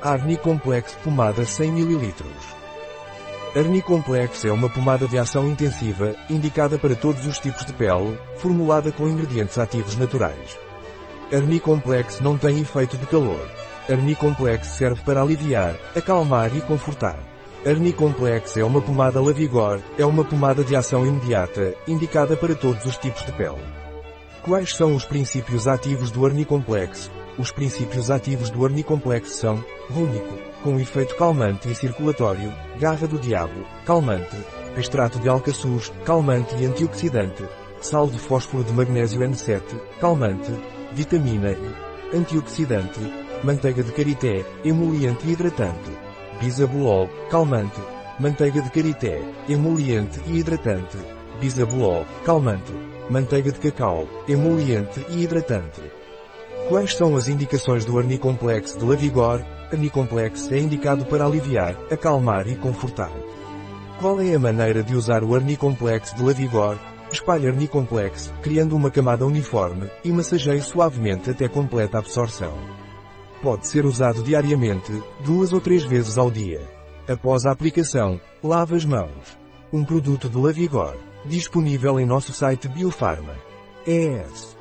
Arnicomplex Pomada 100 ml. Arnicomplex é uma pomada de ação intensiva, indicada para todos os tipos de pele, formulada com ingredientes ativos naturais. Arnicomplex não tem efeito de calor. Arnicomplex serve para aliviar, acalmar e confortar. Arnicomplex é uma pomada Lavigor, é uma pomada de ação imediata, indicada para todos os tipos de pele. Quais são os princípios ativos do Arnicomplex? Os princípios ativos do Arnicomplex são, rúnico, com efeito calmante e circulatório, garra do diabo, calmante, extrato de alcaçuz, calmante e antioxidante, sal de fósforo de magnésio N7, calmante, vitamina E, antioxidante, manteiga de karité, emoliente e hidratante, bisabolol, calmante, manteiga de karité, emoliente e hidratante, bisabolol, calmante, manteiga de cacau, emoliente e hidratante. Quais são as indicações do Arnicomplex de Lavigor? Arnicomplex é indicado para aliviar, acalmar e confortar. Qual é a maneira de usar o Arnicomplex de Lavigor? Espalhe Arnicomplex, criando uma camada uniforme, e massageie suavemente até completa absorção. Pode ser usado diariamente, duas ou três vezes ao dia. Após a aplicação, lave as mãos. Um produto de Lavigor, disponível em nosso site Biofarma. ES